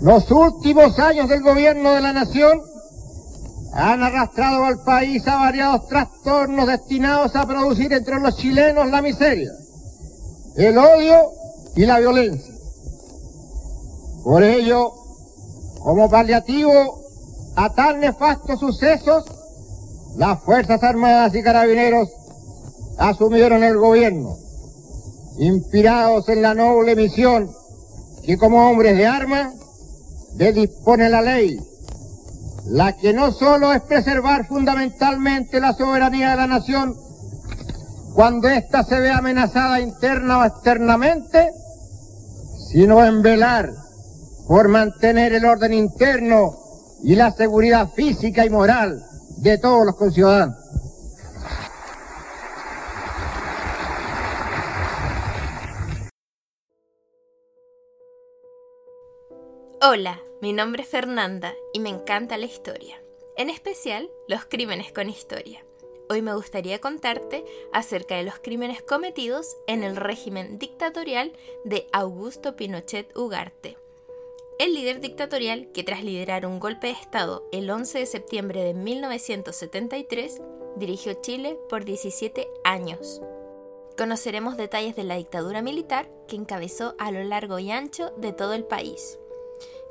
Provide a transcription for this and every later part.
Los últimos años del gobierno de la nación han arrastrado al país a variados trastornos destinados a producir entre los chilenos la miseria, el odio y la violencia. Por ello, como paliativo a tan nefastos sucesos, las Fuerzas Armadas y Carabineros asumieron el gobierno, inspirados en la noble misión que como hombres de armas le dispone la ley, la que no solo es preservar fundamentalmente la soberanía de la nación cuando ésta se ve amenazada interna o externamente, sino en velar por mantener el orden interno y la seguridad física y moral de todos los conciudadanos. Hola, mi nombre es Fernanda y me encanta la historia, en especial los crímenes con historia. Hoy me gustaría contarte acerca de los crímenes cometidos en el régimen dictatorial de Augusto Pinochet Ugarte. El líder dictatorial que tras liderar un golpe de Estado el 11 de septiembre de 1973 dirigió Chile por 17 años. Conoceremos detalles de la dictadura militar que encabezó a lo largo y ancho de todo el país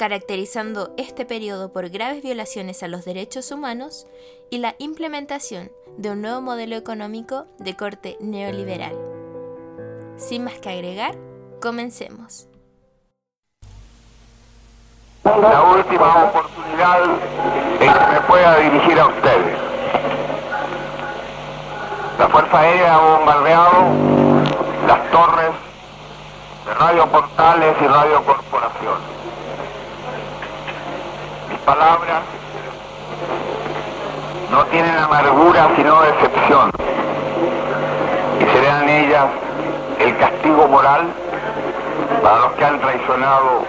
caracterizando este periodo por graves violaciones a los derechos humanos y la implementación de un nuevo modelo económico de corte neoliberal. Sin más que agregar, comencemos. La última oportunidad en que me pueda dirigir a ustedes. La Fuerza Aérea ha bombardeado las torres de Radio Portales y Radio Corporación palabras no tienen amargura sino decepción y serán ellas el castigo moral para los que han traicionado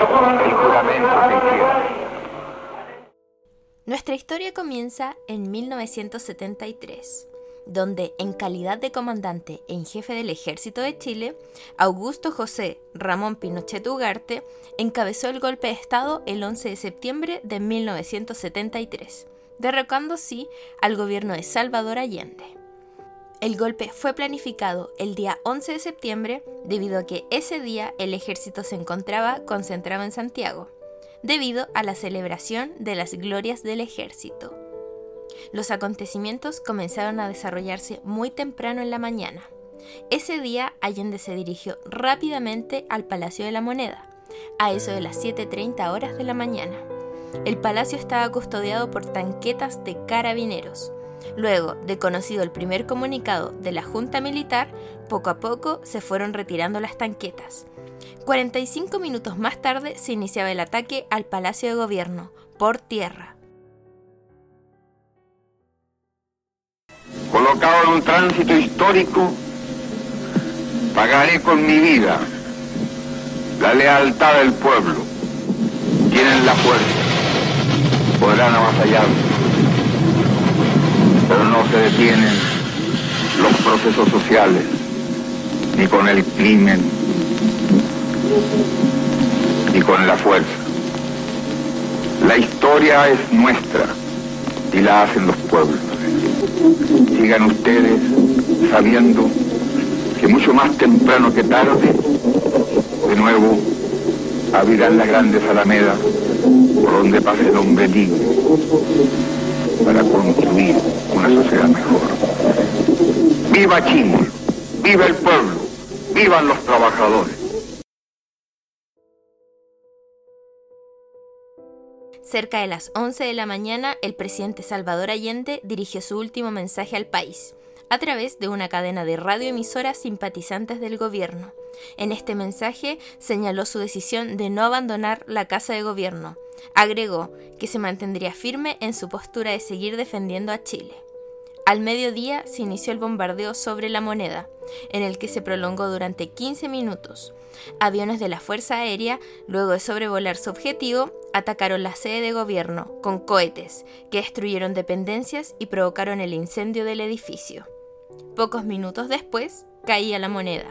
el juramento que hicieron. Nuestra historia comienza en 1973 donde, en calidad de comandante en jefe del ejército de Chile, Augusto José Ramón Pinochet Ugarte encabezó el golpe de Estado el 11 de septiembre de 1973, derrocando así al gobierno de Salvador Allende. El golpe fue planificado el día 11 de septiembre debido a que ese día el ejército se encontraba concentrado en Santiago, debido a la celebración de las glorias del ejército. Los acontecimientos comenzaron a desarrollarse muy temprano en la mañana. Ese día Allende se dirigió rápidamente al Palacio de la Moneda, a eso de las 7.30 horas de la mañana. El palacio estaba custodiado por tanquetas de carabineros. Luego de conocido el primer comunicado de la Junta Militar, poco a poco se fueron retirando las tanquetas. 45 minutos más tarde se iniciaba el ataque al Palacio de Gobierno, por tierra. Colocado en un tránsito histórico, pagaré con mi vida la lealtad del pueblo. Tienen la fuerza, podrán avasallar, pero no se detienen los procesos sociales, ni con el crimen, ni con la fuerza. La historia es nuestra y la hacen los pueblos sigan ustedes sabiendo que mucho más temprano que tarde, de nuevo abrirán las grandes alamedas por donde pase el hombre libre para construir una sociedad mejor. ¡Viva Chimol! ¡Viva el pueblo! ¡Vivan los trabajadores! Cerca de las 11 de la mañana, el presidente Salvador Allende dirigió su último mensaje al país, a través de una cadena de radioemisoras simpatizantes del gobierno. En este mensaje señaló su decisión de no abandonar la Casa de Gobierno. Agregó que se mantendría firme en su postura de seguir defendiendo a Chile. Al mediodía se inició el bombardeo sobre la moneda, en el que se prolongó durante 15 minutos. Aviones de la Fuerza Aérea, luego de sobrevolar su objetivo, atacaron la sede de gobierno con cohetes que destruyeron dependencias y provocaron el incendio del edificio. Pocos minutos después, caía la moneda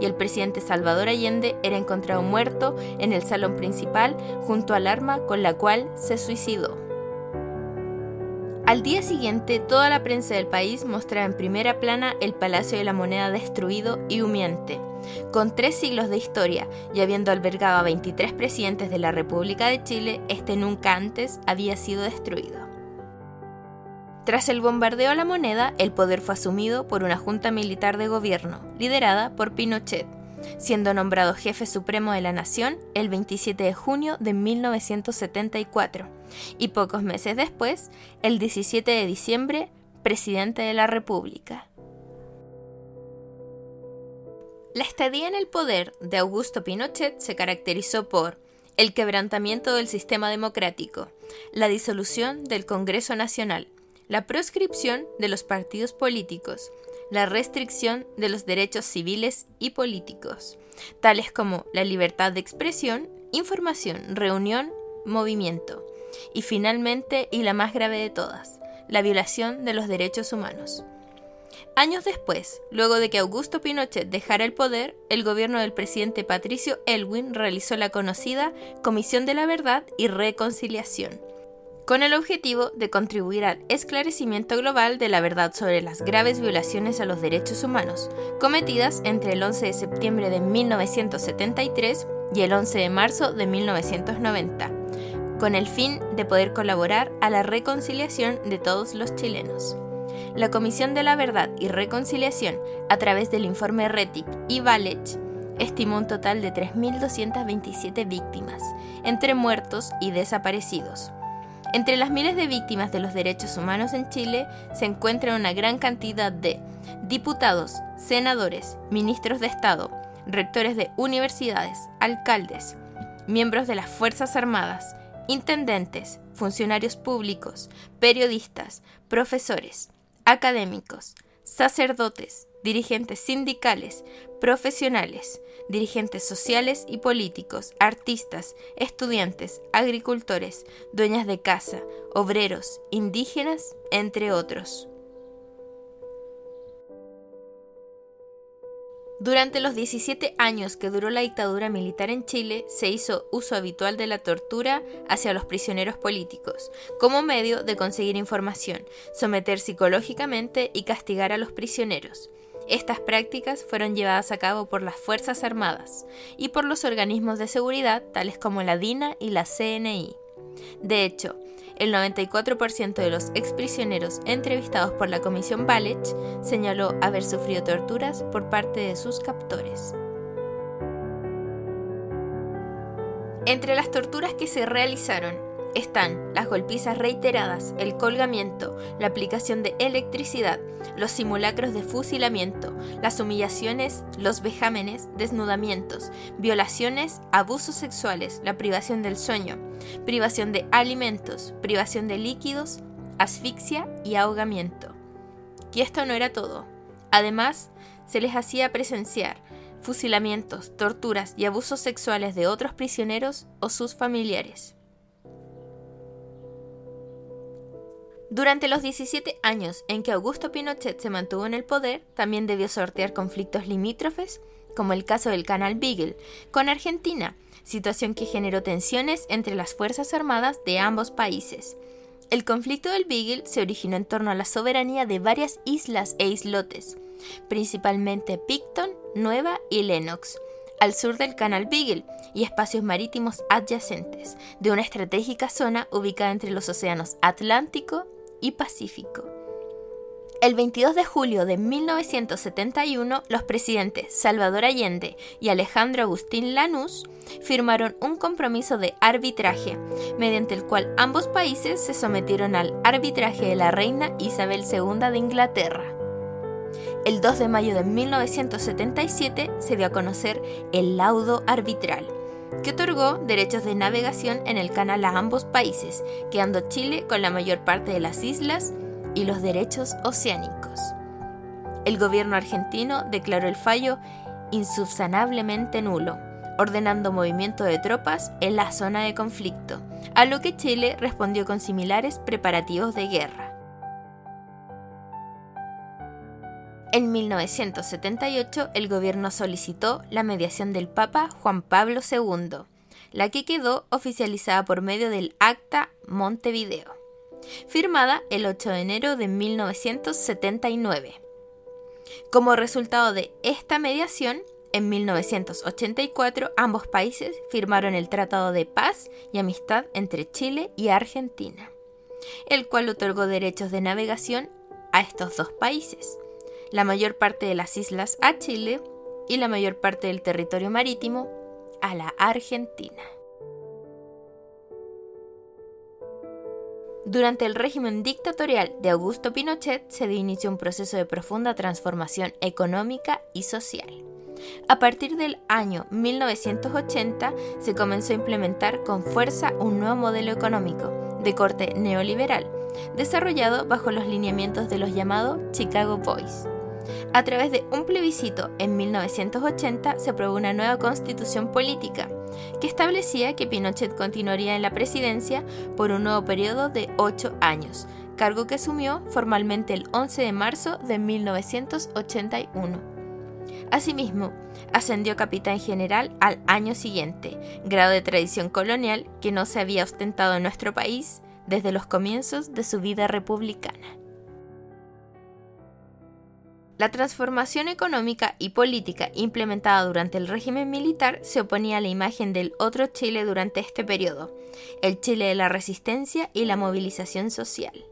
y el presidente Salvador Allende era encontrado muerto en el salón principal junto al arma con la cual se suicidó. Al día siguiente, toda la prensa del país mostraba en primera plana el Palacio de la Moneda destruido y humeante. Con tres siglos de historia y habiendo albergado a 23 presidentes de la República de Chile, este nunca antes había sido destruido. Tras el bombardeo a la moneda, el poder fue asumido por una junta militar de gobierno, liderada por Pinochet, siendo nombrado jefe supremo de la nación el 27 de junio de 1974 y pocos meses después, el 17 de diciembre, presidente de la República. La estadía en el poder de Augusto Pinochet se caracterizó por el quebrantamiento del sistema democrático, la disolución del Congreso Nacional, la proscripción de los partidos políticos, la restricción de los derechos civiles y políticos, tales como la libertad de expresión, información, reunión, movimiento, y finalmente, y la más grave de todas, la violación de los derechos humanos. Años después, luego de que Augusto Pinochet dejara el poder, el gobierno del presidente Patricio Elwin realizó la conocida Comisión de la Verdad y Reconciliación, con el objetivo de contribuir al esclarecimiento global de la verdad sobre las graves violaciones a los derechos humanos cometidas entre el 11 de septiembre de 1973 y el 11 de marzo de 1990, con el fin de poder colaborar a la reconciliación de todos los chilenos. La Comisión de la Verdad y Reconciliación, a través del informe RETIC y VALECH, estimó un total de 3.227 víctimas, entre muertos y desaparecidos entre las miles de víctimas de los derechos humanos en Chile se encuentra una gran cantidad de diputados, senadores, ministros de Estado, rectores de universidades, alcaldes, miembros de las Fuerzas Armadas, intendentes, funcionarios públicos, periodistas, profesores, académicos, sacerdotes, dirigentes sindicales, profesionales, dirigentes sociales y políticos, artistas, estudiantes, agricultores, dueñas de casa, obreros, indígenas, entre otros. Durante los 17 años que duró la dictadura militar en Chile, se hizo uso habitual de la tortura hacia los prisioneros políticos, como medio de conseguir información, someter psicológicamente y castigar a los prisioneros. Estas prácticas fueron llevadas a cabo por las Fuerzas Armadas y por los organismos de seguridad tales como la DINA y la CNI. De hecho, el 94% de los exprisioneros entrevistados por la Comisión Balech señaló haber sufrido torturas por parte de sus captores. Entre las torturas que se realizaron están las golpizas reiteradas, el colgamiento, la aplicación de electricidad, los simulacros de fusilamiento, las humillaciones, los vejámenes, desnudamientos, violaciones, abusos sexuales, la privación del sueño, privación de alimentos, privación de líquidos, asfixia y ahogamiento. Y esto no era todo. Además, se les hacía presenciar fusilamientos, torturas y abusos sexuales de otros prisioneros o sus familiares. Durante los 17 años en que Augusto Pinochet se mantuvo en el poder, también debió sortear conflictos limítrofes, como el caso del Canal Beagle, con Argentina, situación que generó tensiones entre las Fuerzas Armadas de ambos países. El conflicto del Beagle se originó en torno a la soberanía de varias islas e islotes, principalmente Picton, Nueva y Lennox, al sur del Canal Beagle y espacios marítimos adyacentes, de una estratégica zona ubicada entre los océanos Atlántico y Pacífico. El 22 de julio de 1971, los presidentes Salvador Allende y Alejandro Agustín Lanús firmaron un compromiso de arbitraje, mediante el cual ambos países se sometieron al arbitraje de la reina Isabel II de Inglaterra. El 2 de mayo de 1977 se dio a conocer el laudo arbitral, que otorgó derechos de navegación en el canal a ambos países, quedando Chile con la mayor parte de las islas y los derechos oceánicos. El gobierno argentino declaró el fallo insubsanablemente nulo, ordenando movimiento de tropas en la zona de conflicto, a lo que Chile respondió con similares preparativos de guerra. En 1978 el gobierno solicitó la mediación del Papa Juan Pablo II, la que quedó oficializada por medio del Acta Montevideo, firmada el 8 de enero de 1979. Como resultado de esta mediación, en 1984 ambos países firmaron el Tratado de Paz y Amistad entre Chile y Argentina, el cual otorgó derechos de navegación a estos dos países, la mayor parte de las islas a Chile y la mayor parte del territorio marítimo a la Argentina. Durante el régimen dictatorial de Augusto Pinochet se inició un proceso de profunda transformación económica y social. A partir del año 1980 se comenzó a implementar con fuerza un nuevo modelo económico de corte neoliberal, desarrollado bajo los lineamientos de los llamados Chicago Boys. A través de un plebiscito en 1980 se aprobó una nueva constitución política que establecía que Pinochet continuaría en la presidencia por un nuevo periodo de ocho años, cargo que asumió formalmente el 11 de marzo de 1981. Asimismo, ascendió capitán general al año siguiente, grado de tradición colonial que no se había ostentado en nuestro país desde los comienzos de su vida republicana. La transformación económica y política implementada durante el régimen militar se oponía a la imagen del otro Chile durante este periodo, el Chile de la resistencia y la movilización social.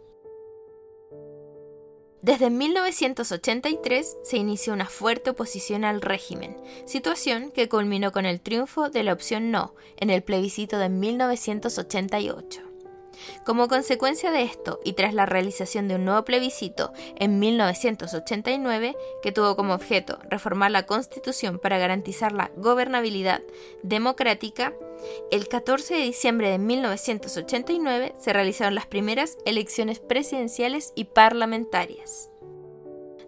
Desde 1983 se inició una fuerte oposición al régimen, situación que culminó con el triunfo de la opción no en el plebiscito de 1988. Como consecuencia de esto, y tras la realización de un nuevo plebiscito en 1989, que tuvo como objeto reformar la Constitución para garantizar la gobernabilidad democrática, el 14 de diciembre de 1989 se realizaron las primeras elecciones presidenciales y parlamentarias,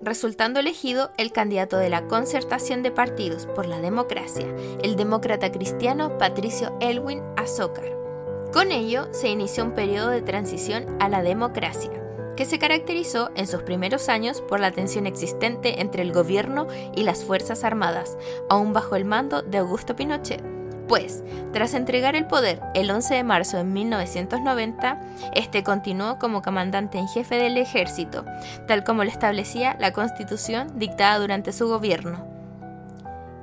resultando elegido el candidato de la concertación de partidos por la democracia, el demócrata cristiano Patricio Elwin Azócar. Con ello se inició un periodo de transición a la democracia, que se caracterizó en sus primeros años por la tensión existente entre el gobierno y las Fuerzas Armadas, aún bajo el mando de Augusto Pinochet pues, tras entregar el poder el 11 de marzo de 1990, este continuó como comandante en jefe del ejército, tal como lo establecía la constitución dictada durante su gobierno.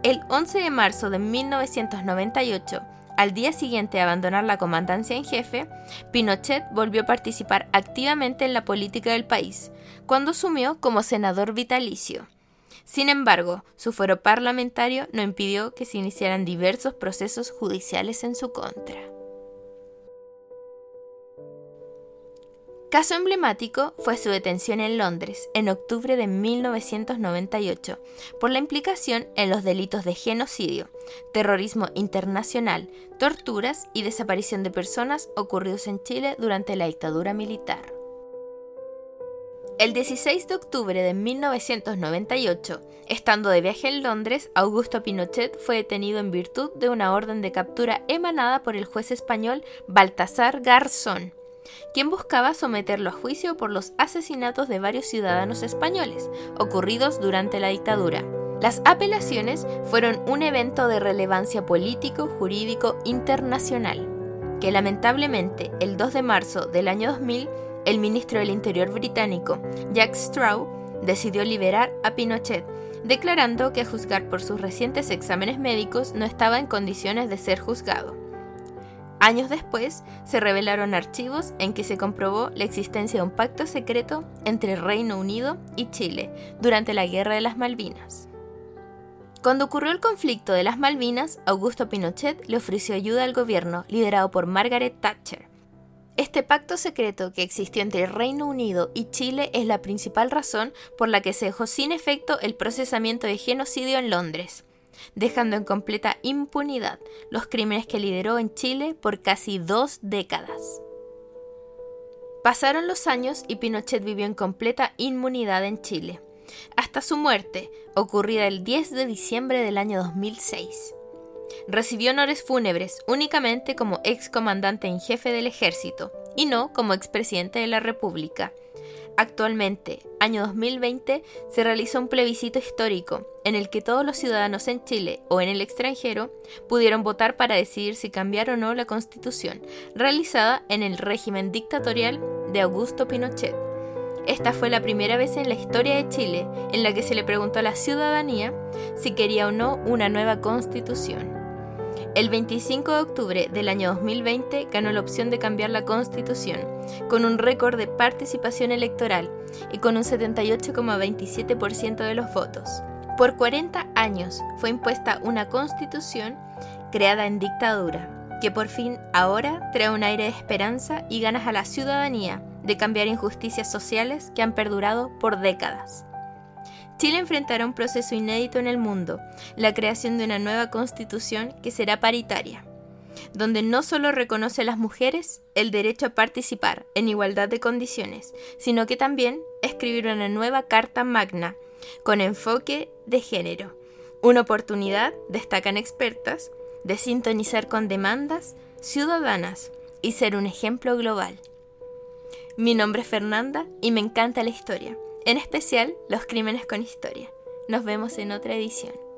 El 11 de marzo de 1998, al día siguiente de abandonar la comandancia en jefe, Pinochet volvió a participar activamente en la política del país, cuando asumió como senador vitalicio. Sin embargo, su foro parlamentario no impidió que se iniciaran diversos procesos judiciales en su contra. Caso emblemático fue su detención en Londres en octubre de 1998 por la implicación en los delitos de genocidio, terrorismo internacional, torturas y desaparición de personas ocurridos en Chile durante la dictadura militar. El 16 de octubre de 1998, estando de viaje en Londres, Augusto Pinochet fue detenido en virtud de una orden de captura emanada por el juez español Baltasar Garzón, quien buscaba someterlo a juicio por los asesinatos de varios ciudadanos españoles ocurridos durante la dictadura. Las apelaciones fueron un evento de relevancia político-jurídico internacional, que lamentablemente el 2 de marzo del año 2000 el ministro del Interior británico, Jack Straw, decidió liberar a Pinochet, declarando que a juzgar por sus recientes exámenes médicos no estaba en condiciones de ser juzgado. Años después, se revelaron archivos en que se comprobó la existencia de un pacto secreto entre Reino Unido y Chile durante la Guerra de las Malvinas. Cuando ocurrió el conflicto de las Malvinas, Augusto Pinochet le ofreció ayuda al gobierno liderado por Margaret Thatcher, este pacto secreto que existió entre Reino Unido y Chile es la principal razón por la que se dejó sin efecto el procesamiento de genocidio en Londres, dejando en completa impunidad los crímenes que lideró en Chile por casi dos décadas. Pasaron los años y Pinochet vivió en completa inmunidad en Chile, hasta su muerte, ocurrida el 10 de diciembre del año 2006. Recibió honores fúnebres únicamente como ex comandante en jefe del ejército y no como expresidente de la República. Actualmente, año 2020, se realizó un plebiscito histórico en el que todos los ciudadanos en Chile o en el extranjero pudieron votar para decidir si cambiar o no la constitución, realizada en el régimen dictatorial de Augusto Pinochet. Esta fue la primera vez en la historia de Chile en la que se le preguntó a la ciudadanía si quería o no una nueva constitución. El 25 de octubre del año 2020 ganó la opción de cambiar la constitución, con un récord de participación electoral y con un 78,27% de los votos. Por 40 años fue impuesta una constitución creada en dictadura, que por fin ahora trae un aire de esperanza y ganas a la ciudadanía de cambiar injusticias sociales que han perdurado por décadas. Chile enfrentará un proceso inédito en el mundo, la creación de una nueva constitución que será paritaria, donde no solo reconoce a las mujeres el derecho a participar en igualdad de condiciones, sino que también escribir una nueva Carta Magna con enfoque de género, una oportunidad, destacan expertas, de sintonizar con demandas ciudadanas y ser un ejemplo global. Mi nombre es Fernanda y me encanta la historia en especial los crímenes con historia. Nos vemos en otra edición.